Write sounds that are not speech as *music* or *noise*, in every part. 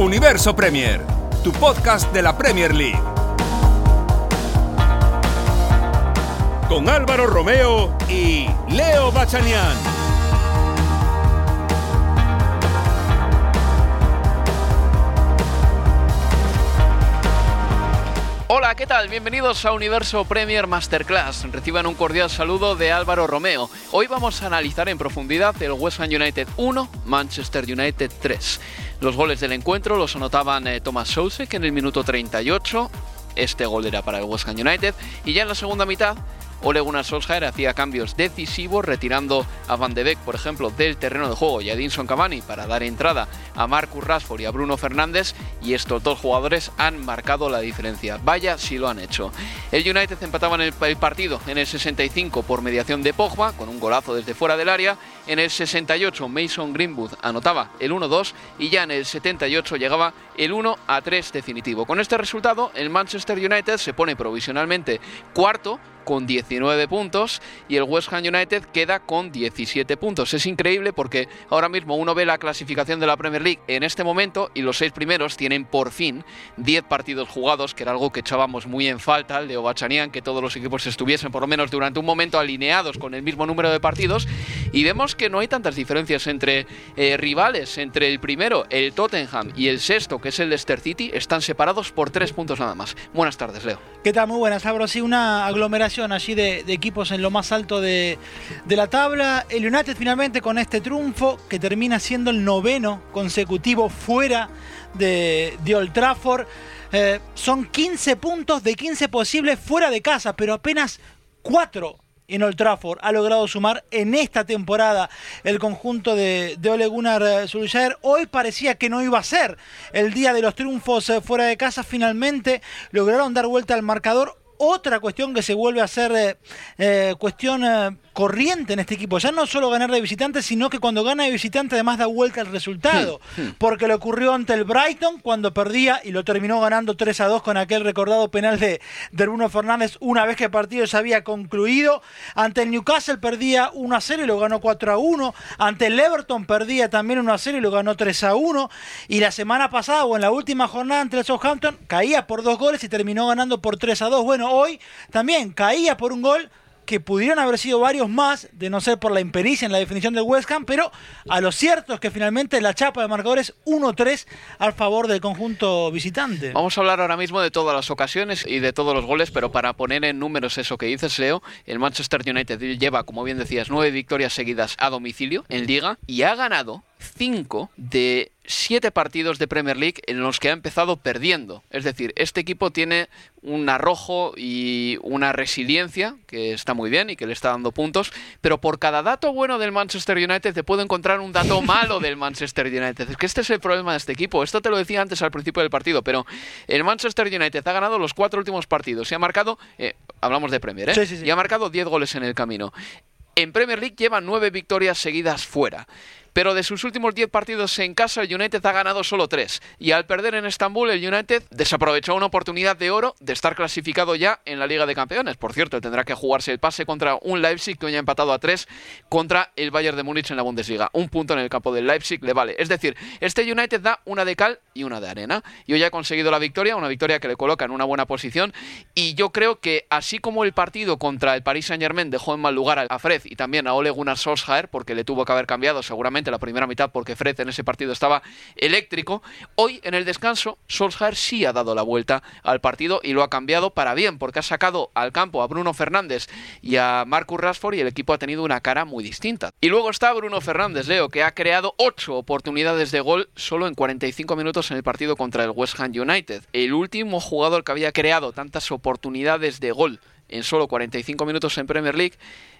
Universo Premier, tu podcast de la Premier League. Con Álvaro Romeo y Leo Bachanian. Hola, ¿qué tal? Bienvenidos a Universo Premier Masterclass. Reciban un cordial saludo de Álvaro Romeo. Hoy vamos a analizar en profundidad el West Ham United 1, Manchester United 3. Los goles del encuentro los anotaban eh, Thomas en el minuto 38. Este gol era para el West Ham United. Y ya en la segunda mitad, Ole Gunnar Solskjaer hacía cambios decisivos retirando a Van de Beek, por ejemplo, del terreno de juego y a Edinson Cavani para dar entrada a Marcus Rashford y a Bruno Fernández y estos dos jugadores han marcado la diferencia. Vaya si lo han hecho. El United empataba en el, partido en el 65 por mediación de Pogba con un golazo desde fuera del área. En el 68 Mason Greenwood anotaba el 1-2 y ya en el 78 llegaba el 1-3 definitivo. Con este resultado el Manchester United se pone provisionalmente cuarto con 19 puntos y el West Ham United queda con 17 puntos. Es increíble porque ahora mismo uno ve la clasificación de la Premier League en este momento y los seis primeros tienen por fin 10 partidos jugados, que era algo que echábamos muy en falta, Leo Bachanian, que todos los equipos estuviesen por lo menos durante un momento alineados con el mismo número de partidos y vemos que no hay tantas diferencias entre eh, rivales, entre el primero, el Tottenham y el sexto, que es el Leicester City, están separados por tres puntos nada más. Buenas tardes, Leo. ¿Qué tal? Muy buenas, Álvaro. Sí, una aglomeración allí de, equipos en lo más alto de, de, la tabla. El United finalmente con este triunfo, que termina siendo el noveno consecutivo fuera de, de Old Trafford. Eh, son 15 puntos de 15 posibles fuera de casa, pero apenas 4 en Old Trafford ha logrado sumar en esta temporada el conjunto de, de Ole Gunnar Solskjaer. Hoy parecía que no iba a ser el día de los triunfos eh, fuera de casa. Finalmente lograron dar vuelta al marcador. Otra cuestión que se vuelve a ser eh, eh, cuestión eh, corriente en este equipo. Ya no solo ganar de visitante, sino que cuando gana de visitante además da vuelta el resultado. Porque le ocurrió ante el Brighton cuando perdía y lo terminó ganando 3 a 2 con aquel recordado penal de, de Bruno Fernández una vez que el partido ya había concluido. Ante el Newcastle perdía 1 a 0 y lo ganó 4 a 1. Ante el Everton perdía también 1 a 0 y lo ganó 3 a 1. Y la semana pasada o en la última jornada ante el Southampton caía por dos goles y terminó ganando por 3 a 2. Bueno, hoy también caía por un gol que pudieron haber sido varios más, de no ser por la impericia en la definición del West Ham, pero a lo cierto es que finalmente la chapa de marcadores 1-3 al favor del conjunto visitante. Vamos a hablar ahora mismo de todas las ocasiones y de todos los goles, pero para poner en números eso que dices, Leo, el Manchester United lleva, como bien decías, nueve victorias seguidas a domicilio en Liga y ha ganado cinco de siete partidos de Premier League en los que ha empezado perdiendo. Es decir, este equipo tiene un arrojo y una resiliencia que está muy bien y que le está dando puntos, pero por cada dato bueno del Manchester United te puedo encontrar un dato *laughs* malo del Manchester United. Es que este es el problema de este equipo. Esto te lo decía antes al principio del partido, pero el Manchester United ha ganado los cuatro últimos partidos y ha marcado, eh, hablamos de Premier, ¿eh? Sí, sí, sí. y ha marcado 10 goles en el camino. En Premier League lleva nueve victorias seguidas fuera. Pero de sus últimos 10 partidos en casa, el United ha ganado solo 3. Y al perder en Estambul, el United desaprovechó una oportunidad de oro de estar clasificado ya en la Liga de Campeones. Por cierto, tendrá que jugarse el pase contra un Leipzig que hoy ha empatado a 3 contra el Bayern de Múnich en la Bundesliga. Un punto en el campo del Leipzig le vale. Es decir, este United da una de cal y una de arena. Y hoy ha conseguido la victoria, una victoria que le coloca en una buena posición. Y yo creo que así como el partido contra el Paris Saint Germain dejó en mal lugar a Fred y también a Ole Gunnar Solskjaer, porque le tuvo que haber cambiado seguramente la primera mitad porque Fred en ese partido estaba eléctrico, hoy en el descanso Solskjaer sí ha dado la vuelta al partido y lo ha cambiado para bien, porque ha sacado al campo a Bruno Fernández y a Marcus Rashford y el equipo ha tenido una cara muy distinta. Y luego está Bruno Fernández, Leo, que ha creado ocho oportunidades de gol solo en 45 minutos en el partido contra el West Ham United. El último jugador que había creado tantas oportunidades de gol en solo 45 minutos en Premier League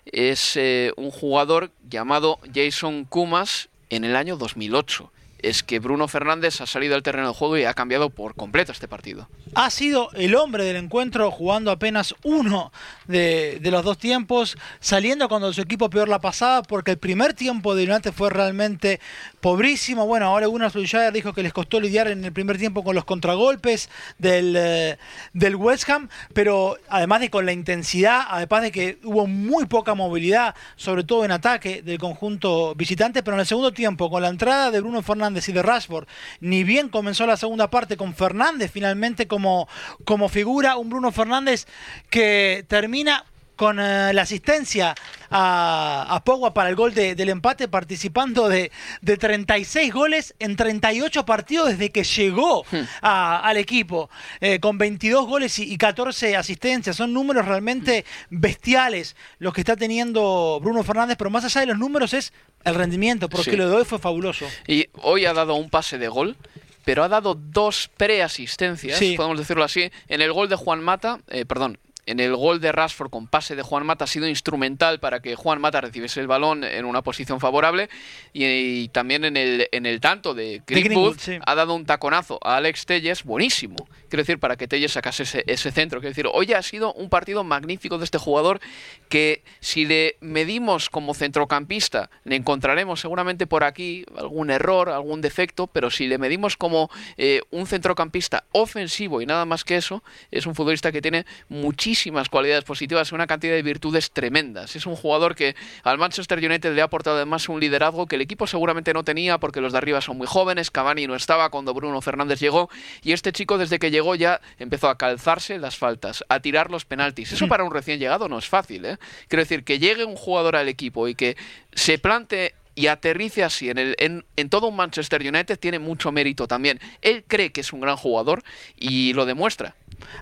es eh, un jugador llamado Jason Kumas en el año 2008 es que Bruno Fernández ha salido al terreno de juego y ha cambiado por completo este partido. Ha sido el hombre del encuentro jugando apenas uno de, los dos tiempos, saliendo cuando su equipo peor la pasaba, porque el primer tiempo de United fue realmente pobrísimo. Bueno, ahora Gunnar Solskjaer dijo que les costó lidiar en el primer tiempo con los contragolpes del, eh, del West Ham, pero además de con la intensidad, además de que hubo muy poca movilidad, sobre todo en ataque del conjunto visitante, pero en el segundo tiempo, con la entrada de Bruno Fernández, y de Rashford. Ni bien comenzó la segunda parte con Fernández finalmente como, como figura, un Bruno Fernández que termina con eh, la asistencia a, a Pogba para el gol del empate, participando de, de, 36 goles en 38 partidos desde que llegó hmm. al equipo, eh, con 22 goles y, 14 asistencias. Son números realmente bestiales los que está teniendo Bruno Fernández, pero más allá de los números es el rendimiento, porque lo de hoy fue fabuloso. Y hoy ha dado un pase de gol pero ha dado dos preasistencias, podemos decirlo así, en el gol de Juan Mata, eh, perdón, en el gol de Rashford con pase de Juan Mata ha sido instrumental para que Juan Mata recibiese el balón en una posición favorable y, también en el, en el tanto de Greenwood, ha dado un taconazo a Alex Telles buenísimo. Quiero decir, para que Telles sacase ese, ese centro. Quiero decir, hoy ha sido un partido magnífico de este jugador que si le medimos como centrocampista, le encontraremos seguramente por aquí algún error, algún defecto, pero si le medimos como eh, un centrocampista ofensivo y nada más que eso, es un futbolista que tiene muchísimo cualidades positivas, una cantidad de virtudes tremendas. Es un jugador que al Manchester United le ha aportado además un liderazgo que el equipo seguramente no tenía porque los de arriba son muy jóvenes, Cavani no estaba cuando Bruno Fernández llegó y este chico desde que llegó ya empezó a calzarse las faltas, a tirar los penaltis. Eso para un recién llegado no es fácil, ¿eh? Quiero decir, que llegue un jugador al equipo y que se plante y aterrice así en, el, en, en, todo un Manchester United tiene mucho mérito también. Él cree que es un gran jugador y lo demuestra.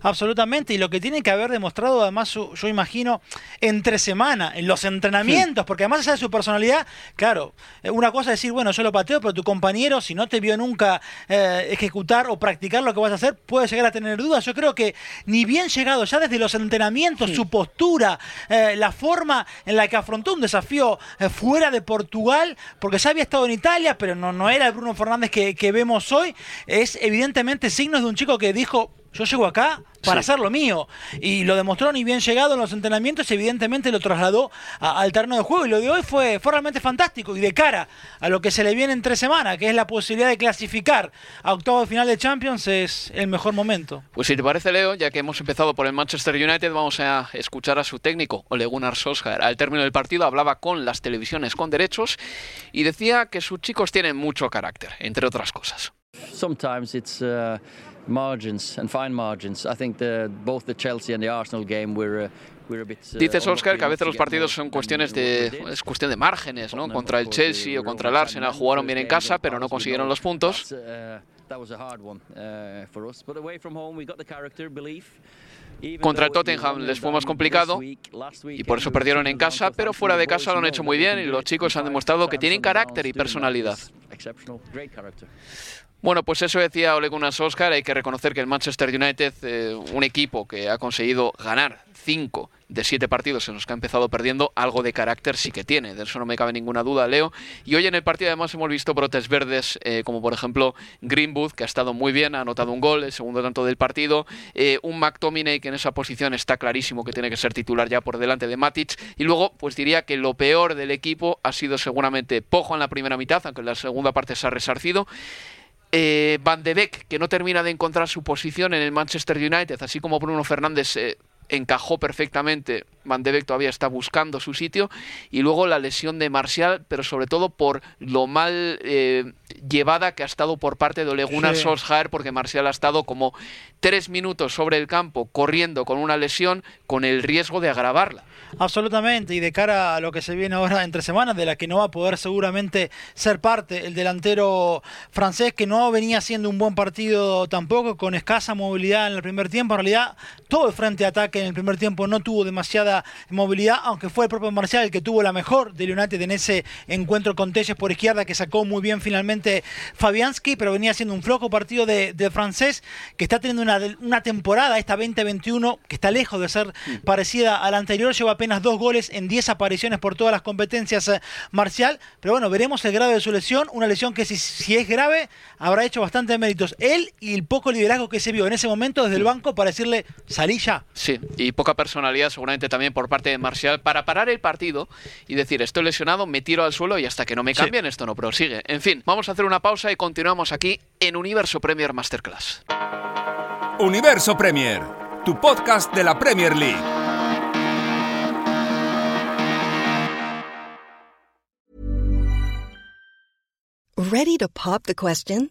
Absolutamente, y lo que tiene que haber demostrado además, yo imagino, entre semana, en los entrenamientos, porque además allá de su personalidad, claro, eh, una cosa es decir, bueno, yo lo pateo, pero tu compañero, si no te vio nunca eh, ejecutar o practicar lo que vas a hacer, puede llegar a tener dudas. Yo creo que ni bien llegado, ya desde los entrenamientos, su postura, eh, la forma en la que afrontó un desafío fuera de Portugal, porque ya había estado en Italia, pero no, no era el Bruno Fernández que, que vemos hoy, es evidentemente signos de un chico que dijo, yo llego acá para hacer lo mío. Y lo demostró ni bien llegado en los entrenamientos, evidentemente lo trasladó al terreno de juego. Y lo de hoy fue, fue realmente fantástico. Y de cara a lo que se le viene en tres semanas, que es la posibilidad de clasificar a octavo de final de Champions, es el mejor momento. Pues si te parece, Leo, ya que hemos empezado por el Manchester United, vamos a escuchar a su técnico, Ole Gunnar Solskjaer. Al término del partido hablaba con las televisiones con derechos y decía que sus chicos tienen mucho carácter, entre otras cosas. Sometimes it's uh, margins and fine margins. I think the, both the Chelsea and the Arsenal game were. Uh, uh, Dice Solskjaer que a veces los partidos son cuestiones de es cuestión de márgenes, ¿no? Contra el Chelsea o contra el Arsenal jugaron bien en casa, pero no consiguieron los puntos. Contra el Tottenham les fue más complicado y por eso perdieron en casa, pero fuera de casa lo han hecho muy bien y los chicos han demostrado que tienen carácter y personalidad. Bueno, pues eso decía Ole Gunnar Solskjaer. Hay que reconocer que el Manchester United, eh, un equipo que ha conseguido ganar cinco de siete partidos en los que ha empezado perdiendo, algo de carácter sí que tiene. De eso no me cabe ninguna duda, Leo. Y hoy en el partido además hemos visto brotes verdes, eh, como por ejemplo Greenwood, que ha estado muy bien, ha anotado un gol, el segundo tanto del partido. Eh, un McTominay que en esa posición está clarísimo que tiene que ser titular ya por delante de Matic. Y luego, pues diría que lo peor del equipo ha sido seguramente Pojo en la primera mitad, aunque en la segunda parte se ha resarcido. Eh, Van de Beek, que no termina de encontrar su posición en el Manchester United, así como Bruno Fernández eh, encajó perfectamente. Van de Beek todavía está buscando su sitio. Y luego la lesión de Marcial, pero sobre todo por lo mal eh, llevada que ha estado por parte de Ole Gunnar Sí. Solskjaer, porque Marcial ha estado como tres minutos sobre el campo corriendo con una lesión con el riesgo de agravarla. Absolutamente, y de cara a lo que se viene ahora entre semanas, de la que no va a poder seguramente ser parte el delantero francés, que no venía haciendo un buen partido tampoco, con escasa movilidad en el primer tiempo. En realidad, todo el frente de ataque en el primer tiempo no tuvo demasiada movilidad, aunque fue el propio Marcial el que tuvo la mejor del United en ese encuentro con Telles por izquierda, que sacó muy bien finalmente Fabianski, pero venía haciendo un flojo partido de, de francés, que está teniendo una, una temporada, esta 2021, que está lejos de ser parecida a la anterior, lleva apenas dos goles en 10 apariciones por todas las competencias eh, Marcial, pero bueno, veremos el grado de su lesión, una lesión que si, si es grave habrá hecho bastante méritos. Él y el poco liderazgo que se vio en ese momento desde el banco para decirle, salí ya. Sí, y poca personalidad seguramente también por parte de Marcial para parar el partido y decir estoy lesionado, me tiro al suelo y hasta que no me Sí. cambien esto no prosigue. En fin, vamos a hacer una pausa y continuamos aquí en Universo Premier Masterclass. Universo Premier, tu podcast de la Premier League. Ready to pop the question?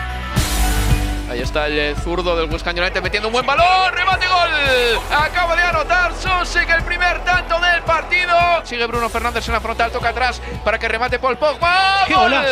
Ahí está el eh, zurdo del West Ham United metiendo un buen balón, remate gol. Acaba de anotar Sosek el primer tanto del partido. Sigue Bruno Fernández en la frontal, toca atrás para que remate Paul Pogba. ¡Qué ¡Gol! golazo!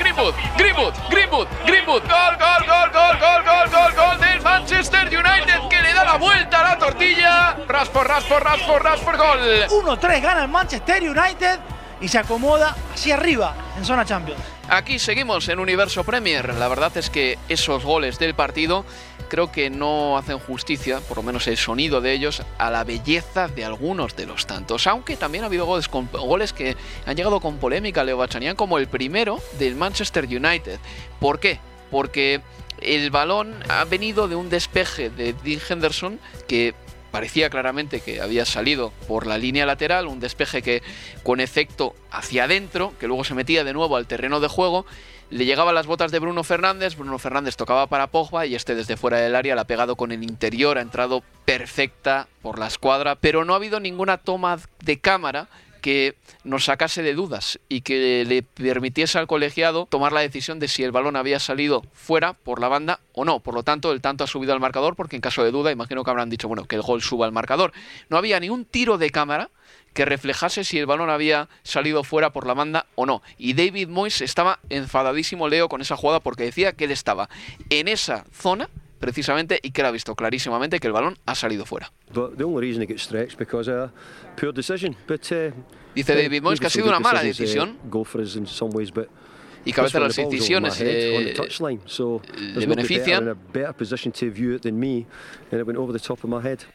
Greenwood, Greenwood, Greenwood, Greenwood. Gol, gol, gol, gol, gol, gol, gol, gol del Manchester United que le da la vuelta a la tortilla. Rashford, Rashford, Rashford, Rashford, gol. 1-3 gana el Manchester United y se acomoda hacia arriba en zona Champions. Aquí seguimos en Universo Premier. La verdad es que esos goles del partido creo que no hacen justicia, por lo menos el sonido de ellos, a la belleza de algunos de los tantos. Aunque también ha habido goles, que han llegado con polémica, Leo Bachanian, como el primero del Manchester United. ¿Por qué? Porque el balón ha venido de un despeje de Dean Henderson que parecía claramente que había salido por la línea lateral, un despeje que con efecto hacia adentro, que luego se metía de nuevo al terreno de juego, le llegaban las botas de Bruno Fernández, Bruno Fernández tocaba para Pogba y este desde fuera del área la ha pegado con el interior, ha entrado perfecta por la escuadra, pero no ha habido ninguna toma de cámara que nos sacase de dudas y que le permitiese al colegiado tomar la decisión de si el balón había salido fuera por la banda o no. Por lo tanto, el tanto ha subido al marcador porque en caso de duda imagino que habrán dicho, bueno, que el gol suba al marcador. No había ni un tiro de cámara que reflejase si el balón había salido fuera por la banda o no. Y David Moyes estaba enfadadísimo, Leo, con esa jugada porque decía que él estaba en esa zona precisamente y que él ha visto clarísimamente que el balón ha salido fuera. Dice David Moyes que ha sido una mala decisión y que a veces las decisiones le, le benefician.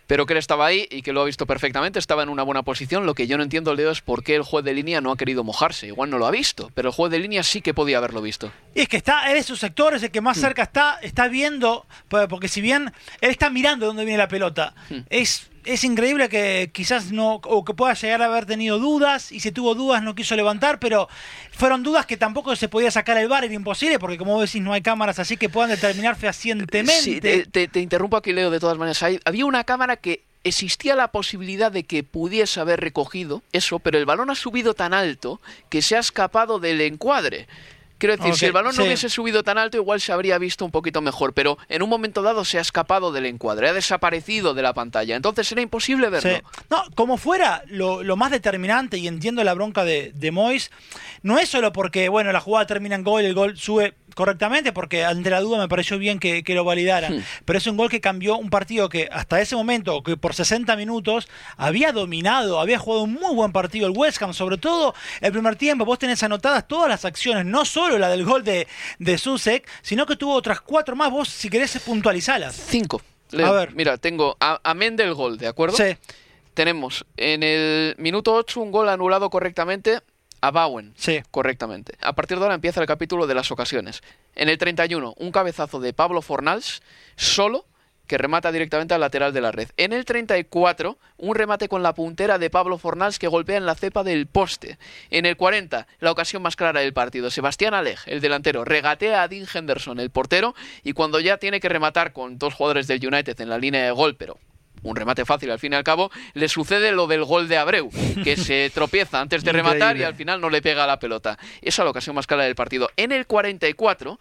Pero que él estaba ahí y que lo ha visto perfectamente, estaba en una buena posición. Lo que yo no entiendo, Leo, es por qué el juez de línea no ha querido mojarse. Igual no lo ha visto, pero el juez de línea sí que podía haberlo visto. Y es que está, en esos sectores, el que más cerca está, está viendo, porque si bien él está mirando dónde viene la pelota, es es increíble que quizás no, o que pueda llegar a haber tenido dudas, y si tuvo dudas no quiso levantar, pero fueron dudas que tampoco se podía sacar el bar, era imposible, porque como vos decís, no hay cámaras así que puedan determinar fehacientemente. Sí, te, interrumpo aquí, Leo, de todas maneras. había una cámara que existía la posibilidad de que pudiese haber recogido eso, pero el balón ha subido tan alto que se ha escapado del encuadre. Quiero decir, si el balón no hubiese subido tan alto, igual se habría visto un poquito mejor, pero en un momento dado se ha escapado del encuadre, ha desaparecido de la pantalla, entonces era imposible verlo. No, como fuera, lo, más determinante, y entiendo la bronca de, de Mois, no es solo porque, bueno, la jugada termina en gol, el gol sube correctamente, porque ante la duda me pareció bien que, lo validaran. Hmm. Pero es un gol que cambió un partido que hasta ese momento, que por 60 minutos, había dominado, había jugado un muy buen partido el West Ham, sobre todo el primer tiempo. Vos tenés anotadas todas las acciones, no solo la del gol de, de Susek, sino que tuvo otras cuatro más. Vos, si querés, puntualizarlas. Cinco. a ver. Mira, tengo amén del gol, ¿de acuerdo? Sí. Tenemos en el minuto 8 un gol anulado correctamente a Bowen. Sí. Correctamente. A partir de ahora empieza el capítulo de las ocasiones. En el 31, un cabezazo de Pablo Fornals, solo, que remata directamente al lateral de la red. En el 34, un remate con la puntera de Pablo Fornals que golpea en la cepa del poste. En el 40, la ocasión más clara del partido. Sebastián Alej, el delantero, regatea a Dean Henderson, el portero, y cuando ya tiene que rematar con dos jugadores del United en la línea de gol, pero un remate fácil al fin y al cabo, le sucede lo del gol de Abreu, que se *laughs* tropieza antes de rematar y al final no le pega la pelota. Esa es la ocasión más clara del partido. En el 44,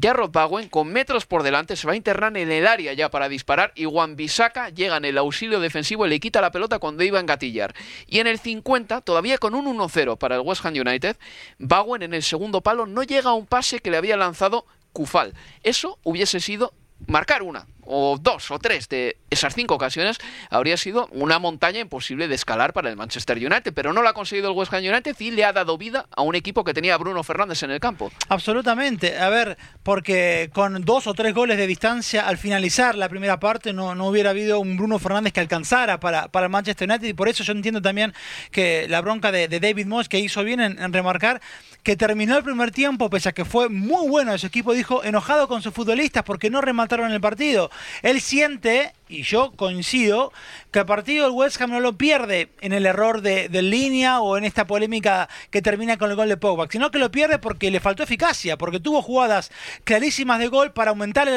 Jarrod Bowen, con metros por delante, se va a internar en el área ya para disparar y Juan Bisaca llega en el auxilio defensivo y le quita la pelota cuando iba a engatillar. Y en el 50, todavía con un 1-0 para el West Ham United, Bowen en el segundo palo no llega a un pase que le había lanzado Kufal. Eso hubiese sido marcar una o dos o tres de esas cinco ocasiones habría sido una montaña imposible de escalar para el Manchester United, pero no lo ha conseguido el West Ham United y le ha dado vida a un equipo que tenía Bruno Fernández en el campo. Absolutamente, a ver, porque con dos o tres goles de distancia al finalizar la primera parte no, no hubiera habido un Bruno Fernández que alcanzara para, para el Manchester United y por eso yo entiendo también que la bronca de, David Moss que hizo bien en, remarcar que terminó el primer tiempo, pese a que fue muy bueno ese equipo, dijo enojado con sus futbolistas porque no remataron el partido. Él siente y yo coincido, que a partido el West Ham no lo pierde en el error de, línea o en esta polémica que termina con el gol de Pogba, sino que lo pierde porque le faltó eficacia, porque tuvo jugadas clarísimas de gol para aumentar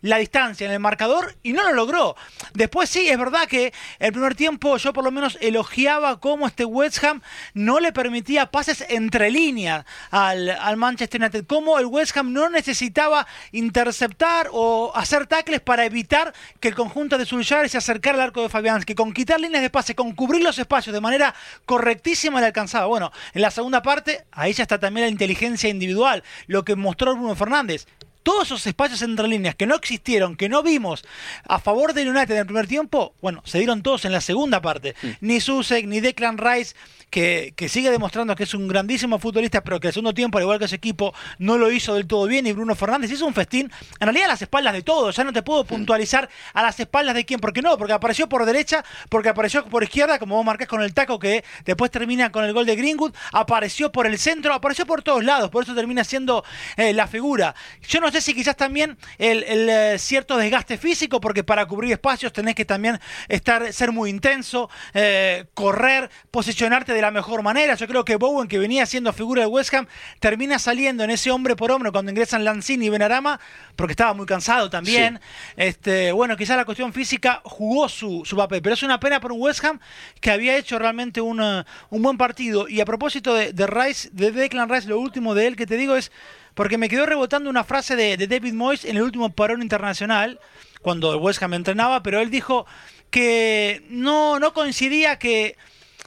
la, distancia en el marcador y no lo logró. Después sí, es verdad que el primer tiempo yo por lo menos elogiaba cómo este West Ham no le permitía pases entre líneas al, al Manchester United, cómo el West Ham no necesitaba interceptar o hacer tackles para evitar que el conjunto de Suljar se acercar al arco de Fabianski, con quitar líneas de pase, con cubrir los espacios de manera correctísima le alcanzaba. Bueno, en la segunda parte, ahí ya está también la inteligencia individual, lo que mostró Bruno Fernández todos esos espacios entre líneas que no existieron, que no vimos a favor del United en el primer tiempo, bueno, se dieron todos en la segunda parte. Ni Susek, ni Declan Rice que, que, sigue demostrando que es un grandísimo futbolista, pero que el segundo tiempo, al igual que ese equipo, no lo hizo del todo bien. Y Bruno Fernández hizo un festín, en realidad a las espaldas de todos. Ya no te puedo puntualizar a las espaldas de quién, porque no, porque apareció por derecha, porque apareció por izquierda, como vos marcás con el taco que después termina con el gol de Greenwood, apareció por el centro, apareció por todos lados, por eso termina siendo eh, la figura. Yo no sé si quizás también el, eh, cierto desgaste físico, porque para cubrir espacios tenés que también estar, ser muy intenso, eh, correr, posicionarte de la mejor manera. Yo creo que Bowen, que venía siendo figura de West Ham, termina saliendo en ese hombre por hombre cuando ingresan Lanzini y Benarama, porque estaba muy cansado también. Este, bueno, quizás la cuestión física jugó su, papel, pero es una pena por un West Ham que había hecho realmente un, un buen partido. Y a propósito de, de Rice, de Declan Rice, lo último de él que te digo es porque me quedó rebotando una frase de, David Moyes en el último parón internacional, cuando el West Ham entrenaba, pero él dijo que no, no coincidía que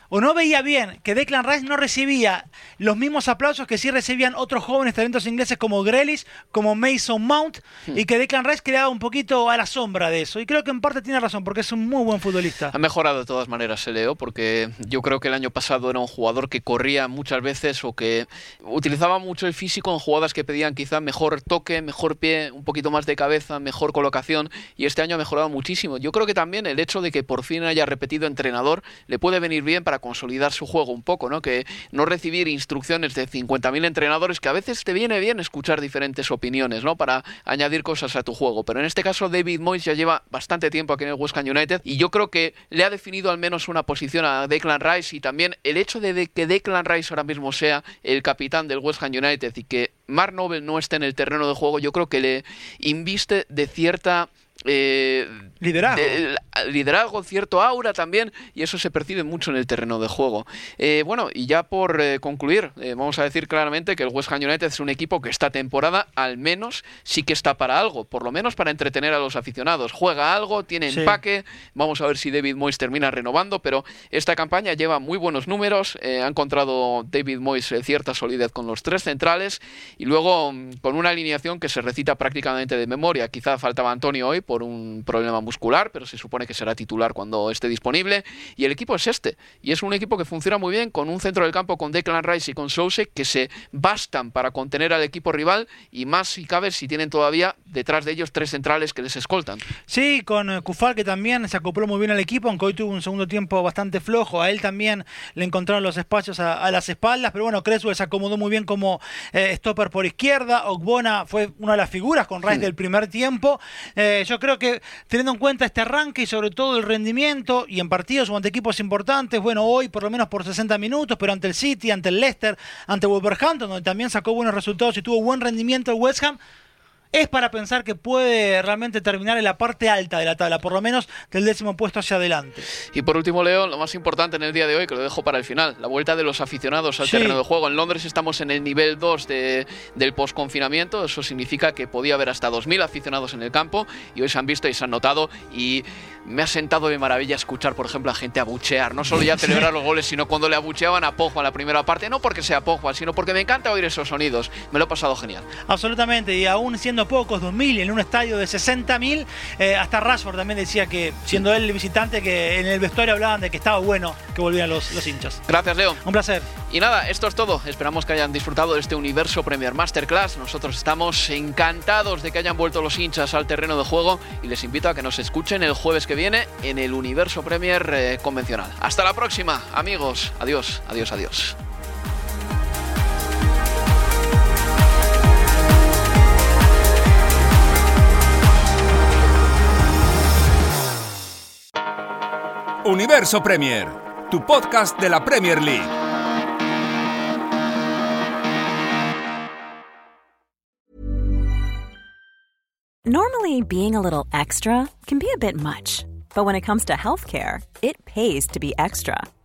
o no veía bien que Declan Rice no recibía los mismos aplausos que sí recibían otros jóvenes talentos ingleses como Grealish, como Mason Mount, hmm. y que Declan Rice quedaba un poquito a la sombra de eso. Y creo que en parte tiene razón, porque es un muy buen futbolista. Ha mejorado de todas maneras, se Leo, porque yo creo que el año pasado era un jugador que corría muchas veces o que utilizaba mucho el físico en jugadas que pedían quizá mejor toque, mejor pie, un poquito más de cabeza, mejor colocación, y este año ha mejorado muchísimo. Yo creo que también el hecho de que por fin haya repetido entrenador le puede venir bien para consolidar su juego un poco, ¿no? Que no recibir instrucciones de 50.000 entrenadores, que a veces te viene bien escuchar diferentes opiniones, ¿no? Para añadir cosas a tu juego. Pero en este caso David Moyes ya lleva bastante tiempo aquí en el West Ham United y yo creo que le ha definido al menos una posición a Declan Rice y también el hecho de que Declan Rice ahora mismo sea el capitán del West Ham United y que Mark Noble no esté en el terreno de juego, yo creo que le inviste de cierta eh, liderazgo. liderazgo, cierto aura también, y eso se percibe mucho en el terreno de juego. Eh, bueno, y ya por eh, concluir, vamos a decir claramente que el West Ham United es un equipo que esta temporada al menos sí que está para algo, por lo menos para entretener a los aficionados. Juega algo, tiene empaque, vamos a ver si David Moyes termina renovando, pero esta campaña lleva muy buenos números, ha encontrado David Moyes cierta solidez con los tres centrales y luego mm, con una alineación que se recita prácticamente de memoria. Quizá faltaba Antonio hoy por un problema muscular, pero se supone que será titular cuando esté disponible. Y el equipo es este. Y es un equipo que funciona muy bien con un centro del campo con Declan Rice y con Souse que se bastan para contener al equipo rival y más si cabe si tienen todavía detrás de ellos tres centrales que les escoltan. Sí, con eh, Kufal que también se acopló muy bien al equipo, aunque hoy tuvo un segundo tiempo bastante flojo. A él también le encontraron los espacios a, las espaldas, pero bueno, Creswell se acomodó muy bien como eh, stopper por izquierda. Ogbona fue una de las figuras con Rice hmm. del primer tiempo. Eh, yo creo que teniendo en cuenta este arranque y sobre todo el rendimiento y en partidos o ante equipos importantes, bueno, hoy por lo menos por 60 minutos, pero ante el City, ante el Leicester, ante Wolverhampton, donde también sacó buenos resultados y tuvo buen rendimiento el West Ham, es para pensar que puede realmente terminar en la parte alta de la tabla, por lo menos del décimo puesto hacia adelante. Y por último, Leo, lo más importante en el día de hoy, que lo dejo para el final, la vuelta de los aficionados al terreno de juego. En Londres estamos en el nivel 2 de, del post-confinamiento, eso significa que podía haber hasta 2.000 aficionados en el campo y hoy se han visto y se han notado y me ha sentado de maravilla escuchar, por ejemplo, a gente abuchear, no solo ya *laughs* celebrar los goles, sino cuando le abucheaban a Pogba en la primera parte, no porque sea Pogba, sino porque me encanta oír esos sonidos. Me lo he pasado genial. Absolutamente, y aún siendo pocos, 2.000 en un estadio de 60.000. Eh, hasta Rashford también decía que, siendo él el visitante, que en el vestuario hablaban de que estaba bueno que volvieran los, los hinchas. Gracias, Leo. Un placer. Y nada, esto es todo. Esperamos que hayan disfrutado de este universo Premier Masterclass. Nosotros estamos encantados de que hayan vuelto los hinchas al terreno de juego y les invito a que nos escuchen el jueves que viene en el universo Premier eh, convencional. Hasta la próxima, amigos. Adiós, adiós, adiós. Universo Premier, tu podcast de la Premier League. Normally, being a little extra can be a bit much, but when it comes to healthcare, it pays to be extra